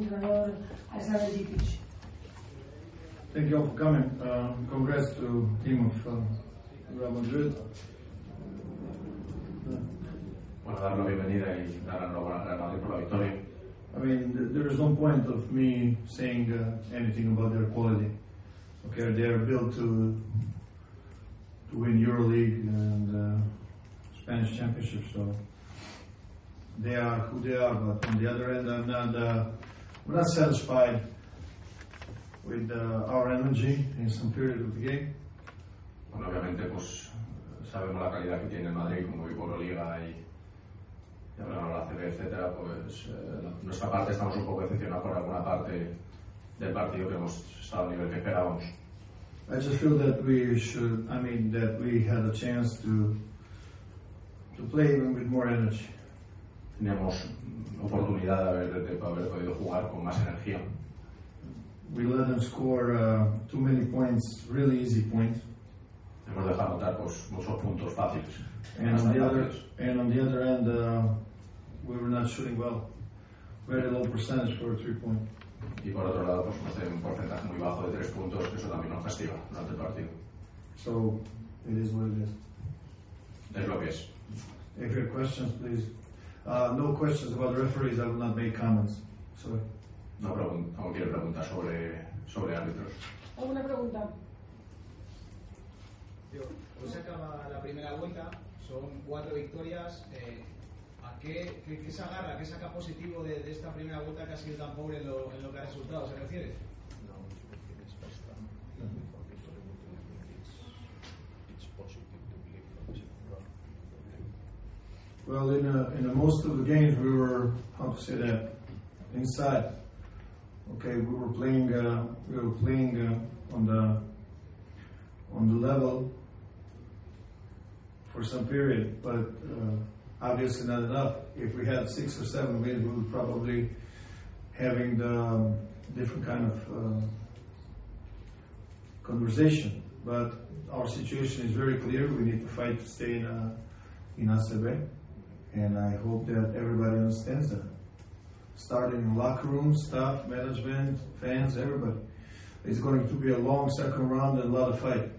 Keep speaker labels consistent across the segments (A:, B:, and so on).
A: entrenador Alexander Dikic.
B: Thank you all for coming. Uh, congrats to team of uh, Real Madrid.
C: Bueno, dar la bienvenida y dar la enhorabuena al Real Madrid por la victoria.
B: I mean, th- there is no point of me saying uh, anything about their quality. Okay, they are built to to win EuroLeague and uh, Spanish Championship, so they are who they are. But on the other end, I'm not. We're not satisfied with uh, our energy in some period of the game.
C: Bueno, obviamente, pues sabemos la calidad que tiene el Madrid como equipo de Liga y ya hablamos de la CB, etcétera. Pues eh, la- nuestra parte estamos un poco decepcionados por alguna parte del partido que hemos estado al nivel que esperábamos.
B: I just feel that we should. I mean, that we had a chance to to play even with more energy.
C: Teníamos oportunidad de haber, de haber podido jugar con más energía.
B: We let them score uh, too many points, really easy points.
C: Hemos dejado notar pues, muchos puntos fáciles.
B: And on the other, and on the other end, uh, we were not shooting well. Very low percentage for a three point.
C: Y por otro lado, pues un porcentaje muy bajo de tres puntos, que eso también nos castiga durante el partido.
B: So it is what it is.
C: Es lo que es.
B: If you have questions, please. Uh, no questions about the referees. I will not make comments. Sorry.
C: No, pregun- no quiero preguntar sobre, sobre árbitros.
A: ¿Alguna pregunta?
D: Se acaba la primera vuelta, son cuatro victorias. eh, ¿A qué, qué, qué se agarra, qué saca positivo de, de esta primera vuelta que ha sido tan pobre en lo, en lo que ha resultado? ¿Se refiere?
B: Well, in, uh, in most of the games, we were how to say that inside. Okay, we were playing. Uh, we were playing uh, on the on the level for some period, but uh, obviously not enough. If we had six or seven wins, we would probably having the um, different kind of uh, conversation. But our situation is very clear. We need to fight to stay in uh, in ACB, and I hope that everybody understands that. Starting in locker room, staff, management, fans, everybody. It's going to be a long second round and a lot of fight.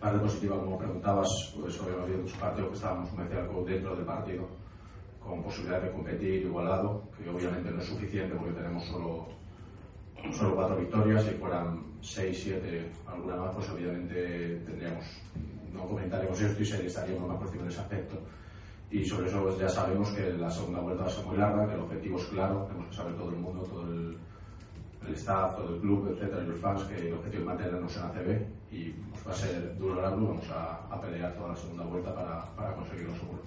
C: Parte positiva, como preguntabas, pues habíamos visto su partido que estábamos, como dentro del partido, con posibilidad de competir igualado, que obviamente no es suficiente porque tenemos solo, solo cuatro victorias. Si fueran seis, siete, alguna más, pues obviamente y se- estaríamos más encima en ese aspecto. Y sobre eso pues, ya sabemos que la segunda vuelta va a ser muy larga, que el objetivo es claro, tenemos que saber todo el mundo, todo el, el staff, todo el club, etcétera, y los fans, que el objetivo es mantenernos en ACB y pues, va a ser duro y vamos a, a pelear toda la segunda vuelta para, para conseguirlo seguro.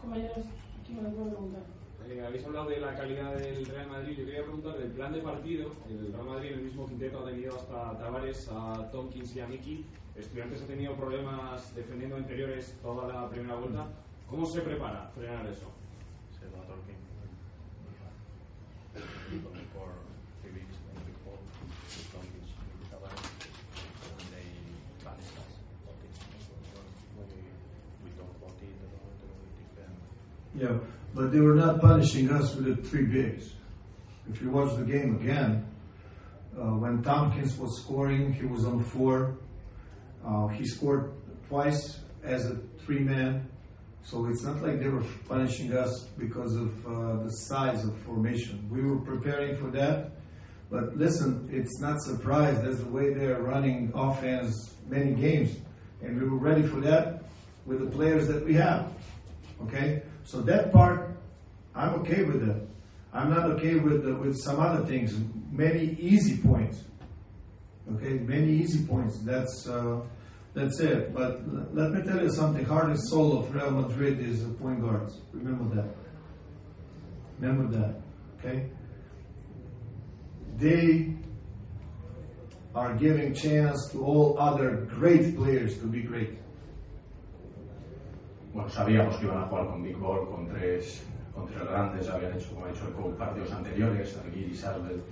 A: Compañeros, aquí me lo puedo preguntar.
E: Eh, habéis hablado de la calidad del Real Madrid. Yo quería preguntar del plan de partido. El Real Madrid en el mismo quinteto ha tenido hasta a Tavares, a Tompkins y a Miki. Estudiantes ha tenido problemas defendiendo interiores toda la primera vuelta. ¿Cómo se prepara a frenar eso?
F: Se va talking for three weeks the big hall with Tompkins with Tavares and they punish us Tompkins we, don't want it we defend
B: Yeah, but they were not punishing us with the three bigs. If you watch the game again, uh, when Tompkins was scoring, he was on four. Uh, he scored twice as a three man. So it's not like they were punishing us because of uh, the size of formation. We were preparing for that. But listen, it's not surprise. That's the way they are running offense many games. And we were ready for that with the players that we have. Okay? So that part, I'm okay with that. I'm not okay with the, with some other things. Many easy points. Okay, many easy points. That's uh, that's it. But l- let me tell you something. And soul of Real Madrid is the point guards. Remember that. Remember that. Okay? They are giving chance to all other great players to be great.
C: Bueno, sabíamos que iban a jugar con Big Ball, con tres, con tres grandes, habían hecho, como ha hecho el coach, partidos anteriores, Alguiri, Salvel,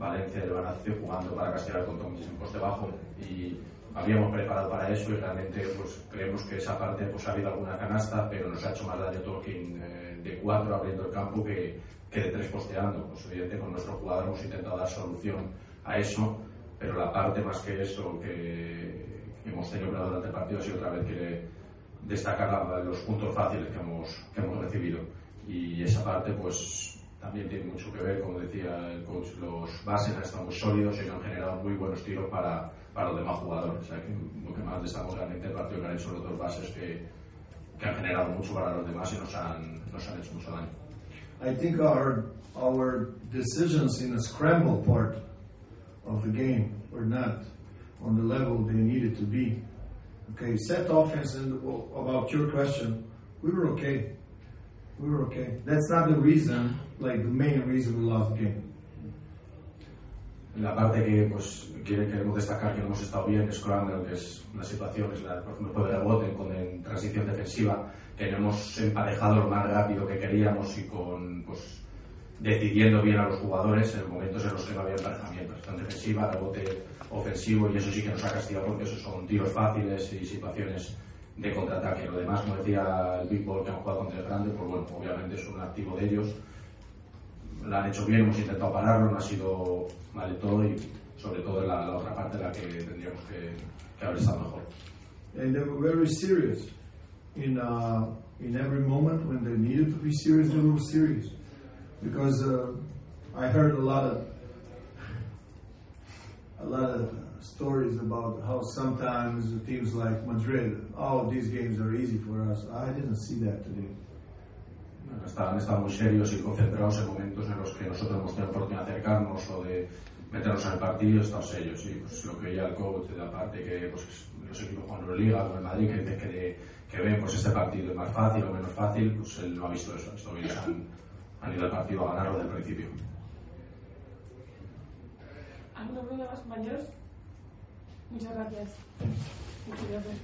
C: Valencia, el Banacio jugando para castigar con Tomis en poste bajo y habíamos preparado para eso y realmente pues creemos que esa parte pues ha habido alguna canasta, pero nos ha hecho más daño Tolkien eh, de cuatro abriendo el campo que, que de tres posteando. Pues evidente con nuestro jugador hemos intentado dar solución a eso, pero la parte más que eso que, que hemos tenido durante el partido ha sido otra vez que destacar los puntos fáciles que hemos, que hemos recibido. Y esa parte pues también tiene mucho que ver, como decía el coach, los bases han estado muy sólidos y han generado muy buenos tiros para, para los demás jugadores. O sea, que lo que más destacamos realmente el partido que han hecho los dos bases que, que han generado mucho para los demás y nos han, nos han hecho mucho daño.
B: I think our our decisions in the scramble part of the game were not on the level they needed to be. Okay, set offense and about your question, we were okay. We were okay. That's not the reason, like the main reason we lost the game.
C: La parte que pues, queremos destacar que hemos estado bien es que es una situación, es la, por ejemplo, de rebote con en transición defensiva, que hemos emparejado lo más rápido que queríamos y con pues, decidiendo bien a los jugadores en momentos en los que no había emparejamiento. Transición defensiva, rebote ofensivo y eso sí que nos ha castigado porque esos son tiros fáciles y situaciones de contraataque. Lo demás, como decía el Big Ball que han jugado contra el Grande, pues bueno, obviamente es un activo de ellos la han hecho bien, hemos intentado pararlo, no ha sido mal de todo y sobre todo la, la otra parte la que tendríamos que, que haber estado mejor.
B: And they were very serious in uh, in every moment when they needed to be serious. They were serious because uh, I heard a lot of a lot of stories about how sometimes teams like Madrid, oh, these games are easy for us. I didn't see that today.
C: Muy en momentos en los que nosotros acercarnos o de meternos en el partido. Y pues, lo que el coach de la que pues, los equipos cuando lo liga, el Madrid, que que, que ven pues, este partido es más fácil o menos fácil, pues él no ha visto eso. Esto han ido al partido a ganarlo desde el principio.
A: ¿Alguna pregunta más, compañeros? Muchas gracias. Muchas gracias.